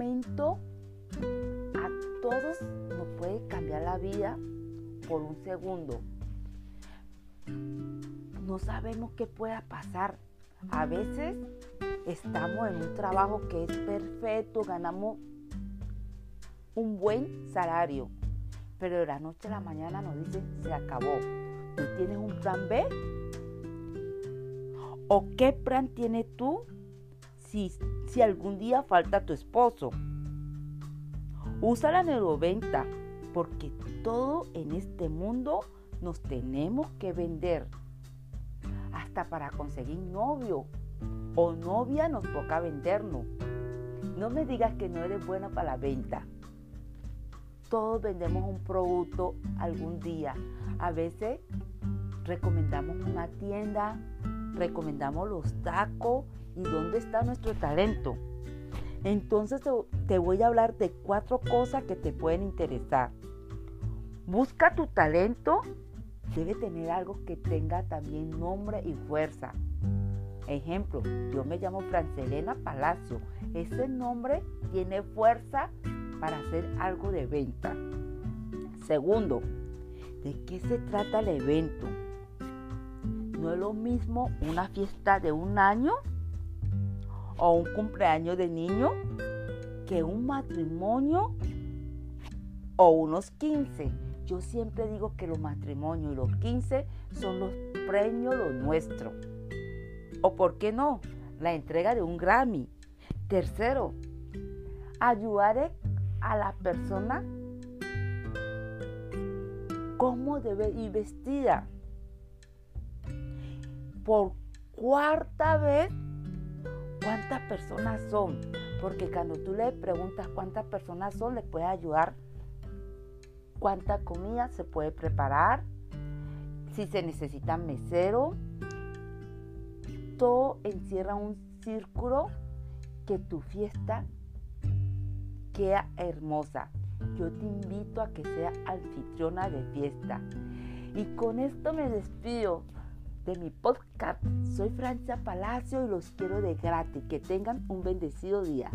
a todos nos puede cambiar la vida por un segundo. No sabemos qué pueda pasar. A veces estamos en un trabajo que es perfecto, ganamos un buen salario, pero de la noche a la mañana nos dicen se acabó. ¿Tú tienes un plan B? ¿O qué plan tienes tú si, algún día falta tu esposo? Usa la neuroventa porque todo en este mundo nos tenemos que vender. Hasta para conseguir novio o novia nos toca vendernos. No me digas que no eres buena para la venta. Todos vendemos un producto algún día. A veces recomendamos una tienda, recomendamos los tacos y dónde está nuestro talento. Entonces te voy a hablar de cuatro cosas que te pueden interesar. Busca tu talento. Debe tener algo que tenga también nombre y fuerza. Ejemplo, yo me llamo Francelena Palacio. Ese nombre tiene fuerza para hacer algo de venta. Segundo, ¿de qué se trata el evento? No es lo mismo una fiesta de un año o un cumpleaños de niño que un matrimonio o unos 15. Yo siempre digo que los matrimonios y los 15 son los premios, los nuestros. O por qué no, la entrega de un Grammy. Tercero, ayudar a la persona cómo debe ir vestida. Por cuarta vez, ¿cuántas personas son? Porque cuando tú le preguntas cuántas personas son, le puede ayudar cuánta comida se puede preparar, si se necesita mesero. Todo encierra un círculo que tu fiesta queda hermosa. Yo te invito a que sea anfitriona de fiesta. Y con esto me despido de mi podcast. Soy Francia Palacio y los quiero de gratis. Que tengan un bendecido día.